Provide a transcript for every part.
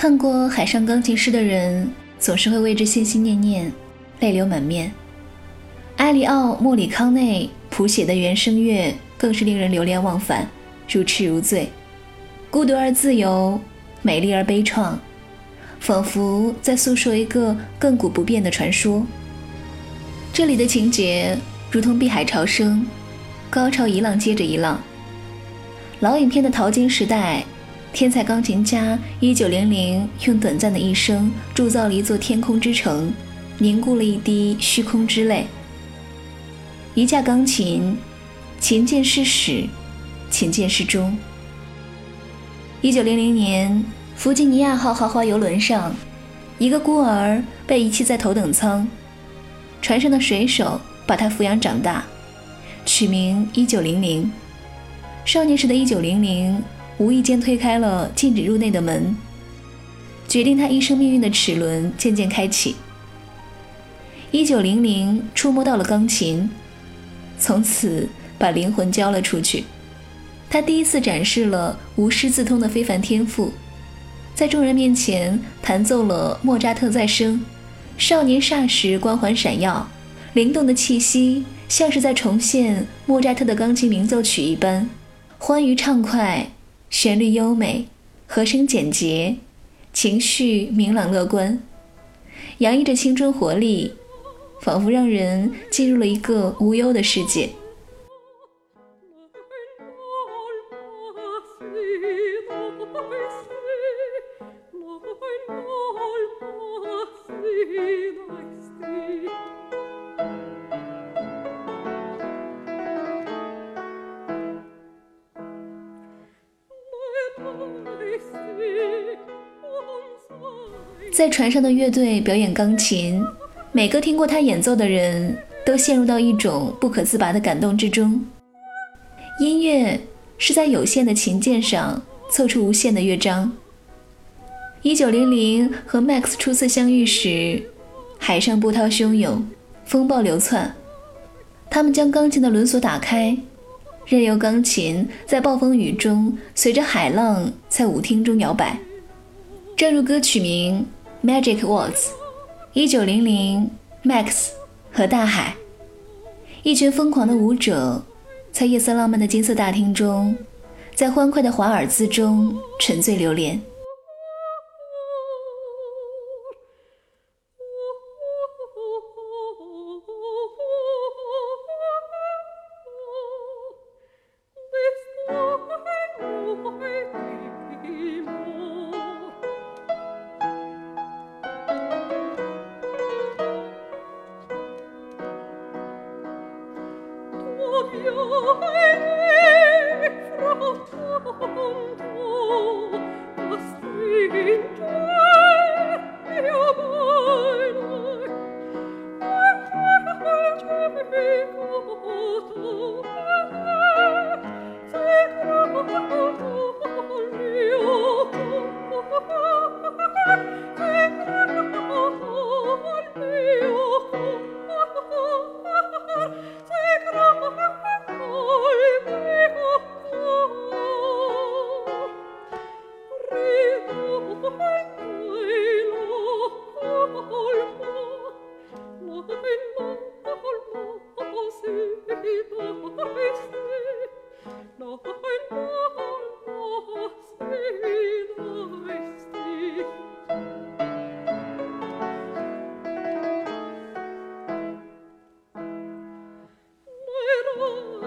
看过《海上钢琴师》的人，总是会为之心心念念，泪流满面。埃里奥·莫里康内谱写的原声乐更是令人流连忘返，如痴如醉，孤独而自由，美丽而悲怆，仿佛在诉说一个亘古不变的传说。这里的情节如同碧海潮生，高潮一浪接着一浪。老影片的淘金时代。天才钢琴家一九零零用短暂的一生铸造了一座天空之城，凝固了一滴虚空之泪。一架钢琴，琴键是始，琴键是终。一九零零年，弗吉尼亚号豪华游轮上，一个孤儿被遗弃在头等舱，船上的水手把他抚养长大，取名一九零零。少年时的一九零零。无意间推开了禁止入内的门，决定他一生命运的齿轮渐渐开启。一九零零触摸到了钢琴，从此把灵魂交了出去。他第一次展示了无师自通的非凡天赋，在众人面前弹奏了莫扎特再生。少年霎时光环闪耀，灵动的气息像是在重现莫扎特的钢琴鸣奏曲一般，欢愉畅快。旋律优美，和声简洁，情绪明朗乐观，洋溢着青春活力，仿佛让人进入了一个无忧的世界。在船上的乐队表演钢琴，每个听过他演奏的人都陷入到一种不可自拔的感动之中。音乐是在有限的琴键上凑出无限的乐章。一九零零和 Max 初次相遇时，海上波涛汹涌，风暴流窜。他们将钢琴的轮锁打开，任由钢琴在暴风雨中随着海浪在舞厅中摇摆。正如歌曲名。Magic Words，一九零零，Max 和大海，一群疯狂的舞者，在夜色浪漫的金色大厅中，在欢快的华尔兹中沉醉流连。Oh,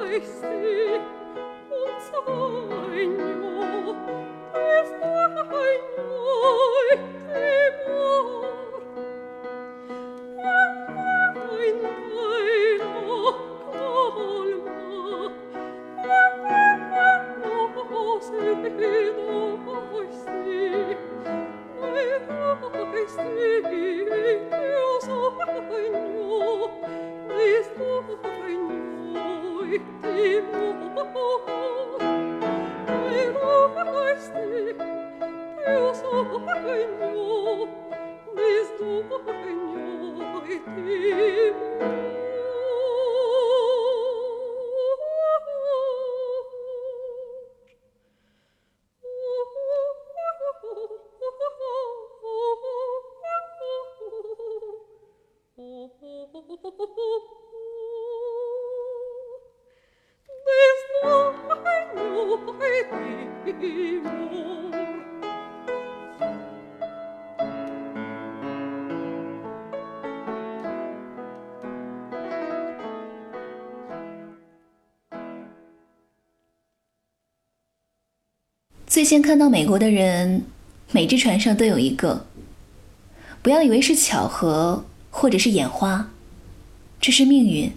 Oi, Mm-hmm. 最先看到美国的人，每只船上都有一个。不要以为是巧合，或者是眼花，这是命运。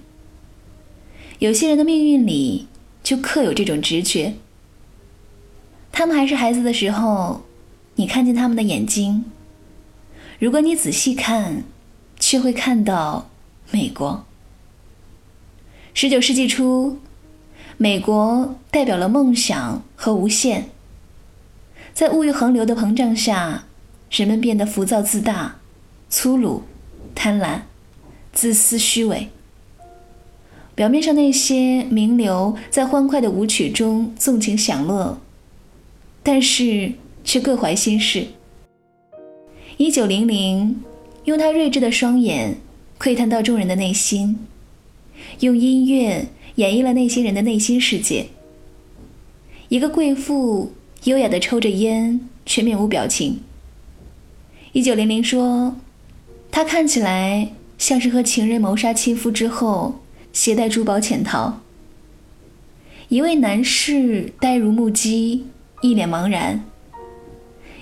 有些人的命运里就刻有这种直觉。他们还是孩子的时候，你看见他们的眼睛。如果你仔细看，却会看到美国。十九世纪初，美国代表了梦想和无限。在物欲横流的膨胀下。人们变得浮躁自大、粗鲁、贪婪、自私、虚伪。表面上那些名流在欢快的舞曲中纵情享乐，但是却各怀心事。一九零零，用他睿智的双眼窥探到众人的内心，用音乐演绎了那些人的内心世界。一个贵妇优雅地抽着烟，却面无表情。一九零零说：“他看起来像是和情人谋杀亲夫之后，携带珠宝潜逃。”一位男士呆如木鸡，一脸茫然。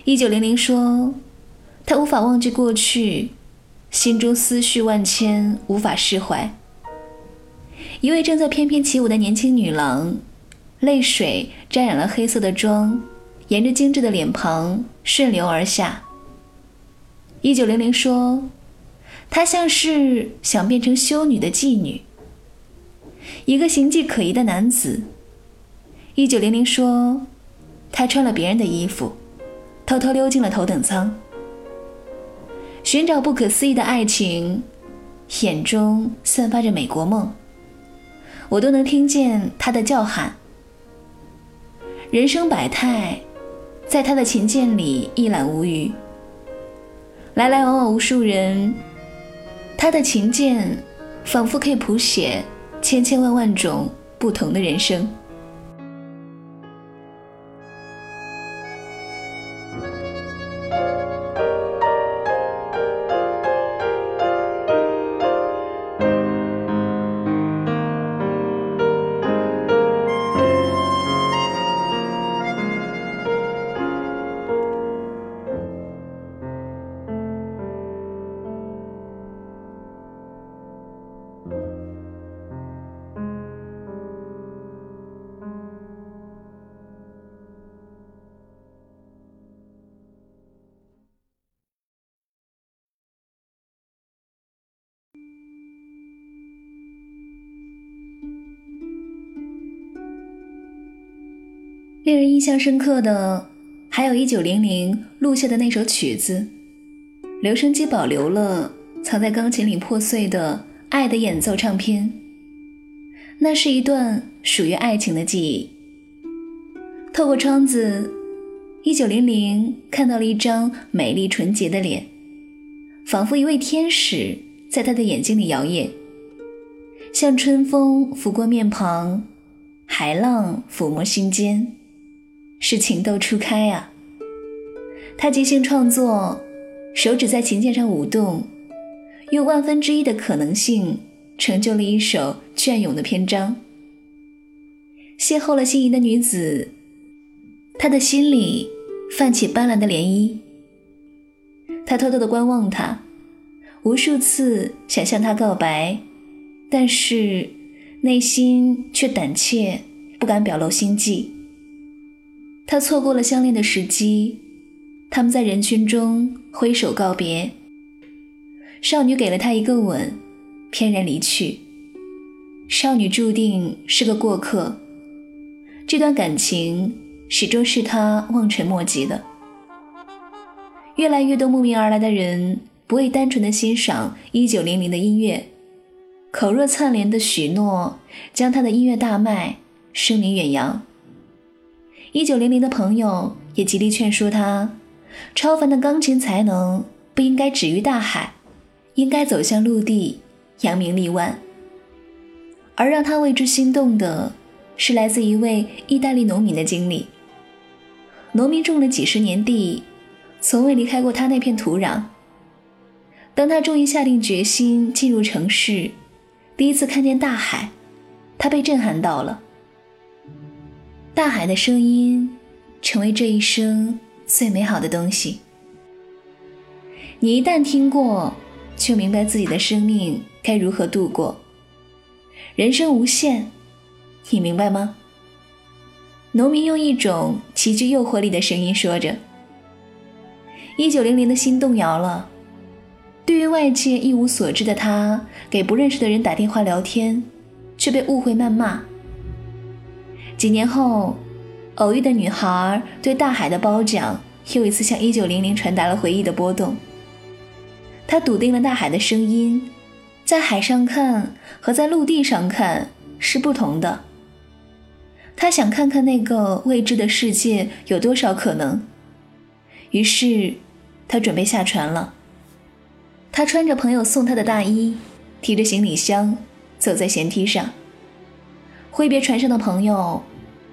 一九零零说：“他无法忘记过去，心中思绪万千，无法释怀。”一位正在翩翩起舞的年轻女郎，泪水沾染了黑色的妆，沿着精致的脸庞顺流而下。一九零零说：“她像是想变成修女的妓女。”一个形迹可疑的男子。一九零零说：“他穿了别人的衣服，偷偷溜进了头等舱，寻找不可思议的爱情，眼中散发着美国梦。”我都能听见他的叫喊。人生百态，在他的琴键里一览无余。来来往往无数人，他的琴键仿佛可以谱写千千万万种不同的人生。令人印象深刻的，还有一九零零录下的那首曲子，留声机保留了藏在钢琴里破碎的爱的演奏唱片。那是一段属于爱情的记忆。透过窗子，一九零零看到了一张美丽纯洁的脸，仿佛一位天使在他的眼睛里摇曳，像春风拂过面庞，海浪抚摸心间。是情窦初开啊！他即兴创作，手指在琴键上舞动，用万分之一的可能性成就了一首隽永的篇章。邂逅了心仪的女子，他的心里泛起斑斓的涟漪。他偷偷的观望她，无数次想向她告白，但是内心却胆怯，不敢表露心迹。他错过了相恋的时机。他们在人群中挥手告别，少女给了他一个吻，翩然离去。少女注定是个过客，这段感情始终是他望尘莫及的。越来越多慕名而来的人不为单纯的欣赏一九零零的音乐，口若灿莲的许诺将他的音乐大卖，声名远扬。一九零零的朋友也极力劝说他。超凡的钢琴才能不应该止于大海，应该走向陆地，扬名立万。而让他为之心动的，是来自一位意大利农民的经历。农民种了几十年地，从未离开过他那片土壤。当他终于下定决心进入城市，第一次看见大海，他被震撼到了。大海的声音，成为这一生。最美好的东西，你一旦听过，就明白自己的生命该如何度过。人生无限，你明白吗？农民用一种极具诱惑力的声音说着。一九零零的心动摇了。对于外界一无所知的他，给不认识的人打电话聊天，却被误会谩骂。几年后。偶遇的女孩对大海的褒奖，又一次向一九零零传达了回忆的波动。他笃定了大海的声音，在海上看和在陆地上看是不同的。他想看看那个未知的世界有多少可能，于是他准备下船了。他穿着朋友送他的大衣，提着行李箱，走在舷梯上，挥别船上的朋友。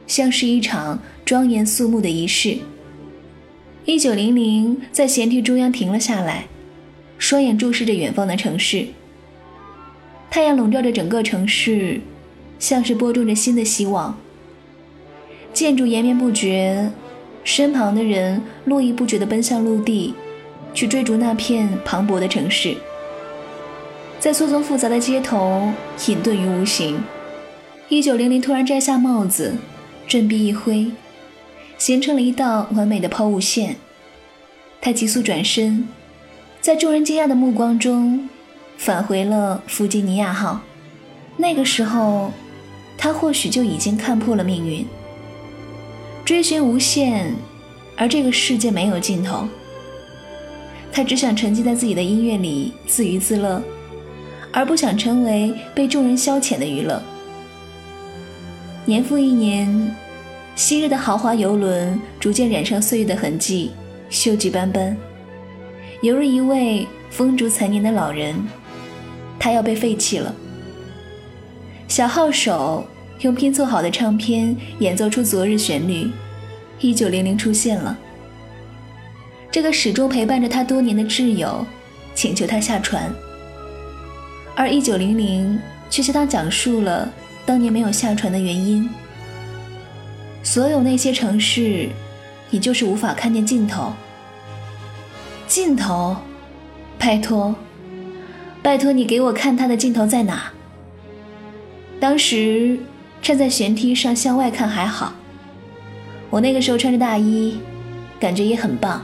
像是一场庄严肃穆的仪式。一九零零在舷梯中央停了下来，双眼注视着远方的城市。太阳笼罩着整个城市，像是播种着新的希望。建筑延绵不绝，身旁的人络绎不绝地奔向陆地，去追逐那片磅礴的城市。在错综复杂的街头隐遁于无形。一九零零突然摘下帽子。振臂一挥，形成了一道完美的抛物线。他急速转身，在众人惊讶的目光中，返回了弗吉尼亚号。那个时候，他或许就已经看破了命运。追寻无限，而这个世界没有尽头。他只想沉浸在自己的音乐里，自娱自乐，而不想成为被众人消遣的娱乐。年复一年，昔日的豪华游轮逐渐染上岁月的痕迹，锈迹斑斑，犹如一位风烛残年的老人。他要被废弃了。小号手用拼凑好的唱片演奏出昨日旋律，一九零零出现了。这个始终陪伴着他多年的挚友，请求他下船，而一九零零却向他讲述了。当年没有下船的原因，所有那些城市，你就是无法看见尽头。尽头，拜托，拜托你给我看它的尽头在哪。当时站在舷梯上向外看还好，我那个时候穿着大衣，感觉也很棒，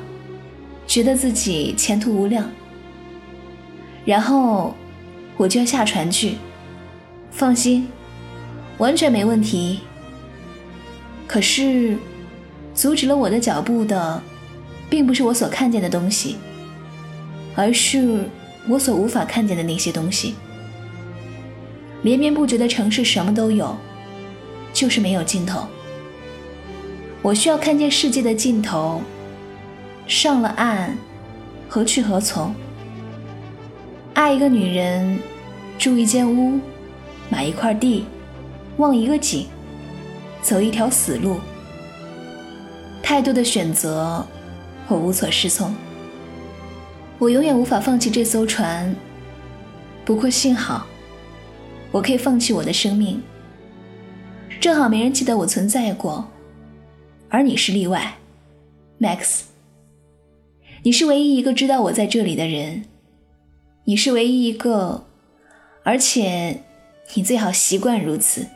觉得自己前途无量。然后我就要下船去，放心。完全没问题。可是，阻止了我的脚步的，并不是我所看见的东西，而是我所无法看见的那些东西。连绵不绝的城市什么都有，就是没有尽头。我需要看见世界的尽头。上了岸，何去何从？爱一个女人，住一间屋，买一块地。望一个景，走一条死路。太多的选择，我无所适从。我永远无法放弃这艘船。不过幸好，我可以放弃我的生命。正好没人记得我存在过，而你是例外，Max。你是唯一一个知道我在这里的人。你是唯一一个，而且你最好习惯如此。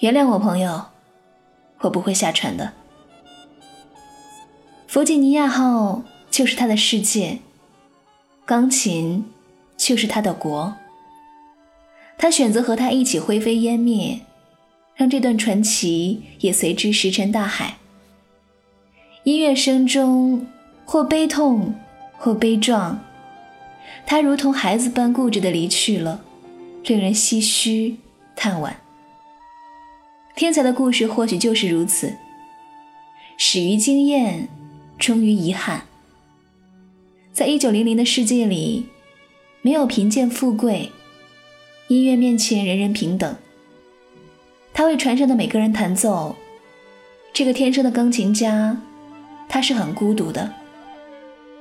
原谅我，朋友，我不会下船的。弗吉尼亚号就是他的世界，钢琴就是他的国。他选择和他一起灰飞烟灭，让这段传奇也随之石沉大海。音乐声中，或悲痛，或悲壮，他如同孩子般固执地离去了，令人唏嘘叹惋。天才的故事或许就是如此，始于惊艳，终于遗憾。在一九零零的世界里，没有贫贱富贵。音乐面前，人人平等。他为船上的每个人弹奏。这个天生的钢琴家，他是很孤独的。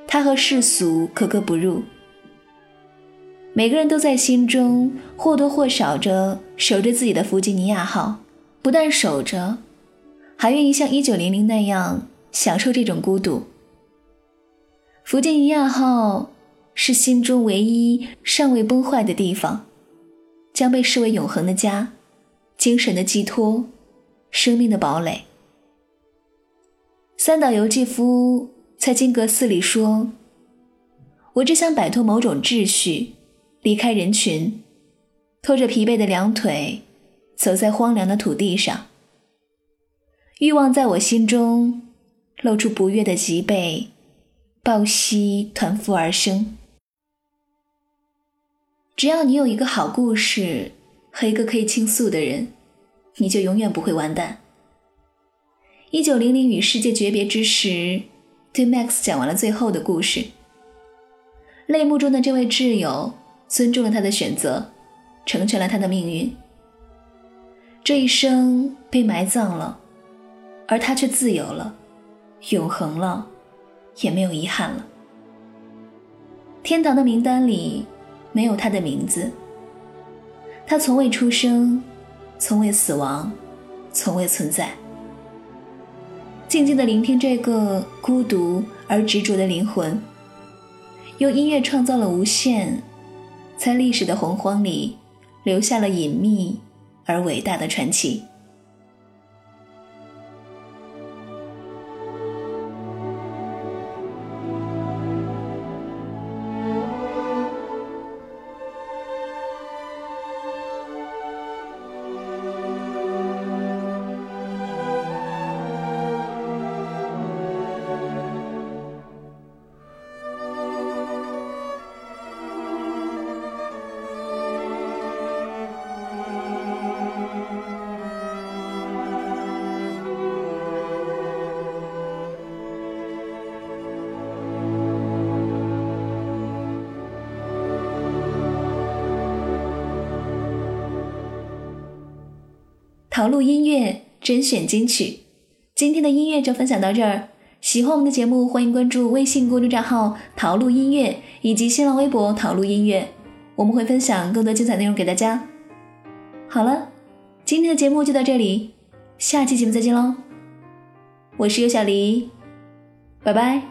他和世俗格格不入。每个人都在心中或多或少着守着自己的弗吉尼亚号，不但守着，还愿意像一九零零那样享受这种孤独。弗吉尼亚号是心中唯一尚未崩坏的地方。将被视为永恒的家，精神的寄托，生命的堡垒。三岛由纪夫在金阁寺里说：“我只想摆脱某种秩序，离开人群，拖着疲惫的两腿，走在荒凉的土地上。欲望在我心中露出不悦的脊背，抱膝团腹而生。”只要你有一个好故事和一个可以倾诉的人，你就永远不会完蛋。一九零零与世界诀别之时，对 Max 讲完了最后的故事。泪目中的这位挚友尊重了他的选择，成全了他的命运。这一生被埋葬了，而他却自由了，永恒了，也没有遗憾了。天堂的名单里。没有他的名字，他从未出生，从未死亡，从未存在。静静的聆听这个孤独而执着的灵魂，用音乐创造了无限，在历史的洪荒里留下了隐秘而伟大的传奇。陶录音乐甄选金曲，今天的音乐就分享到这儿。喜欢我们的节目，欢迎关注微信公众账号“陶录音乐”以及新浪微博“陶录音乐”，我们会分享更多精彩内容给大家。好了，今天的节目就到这里，下期节目再见喽！我是尤小黎，拜拜。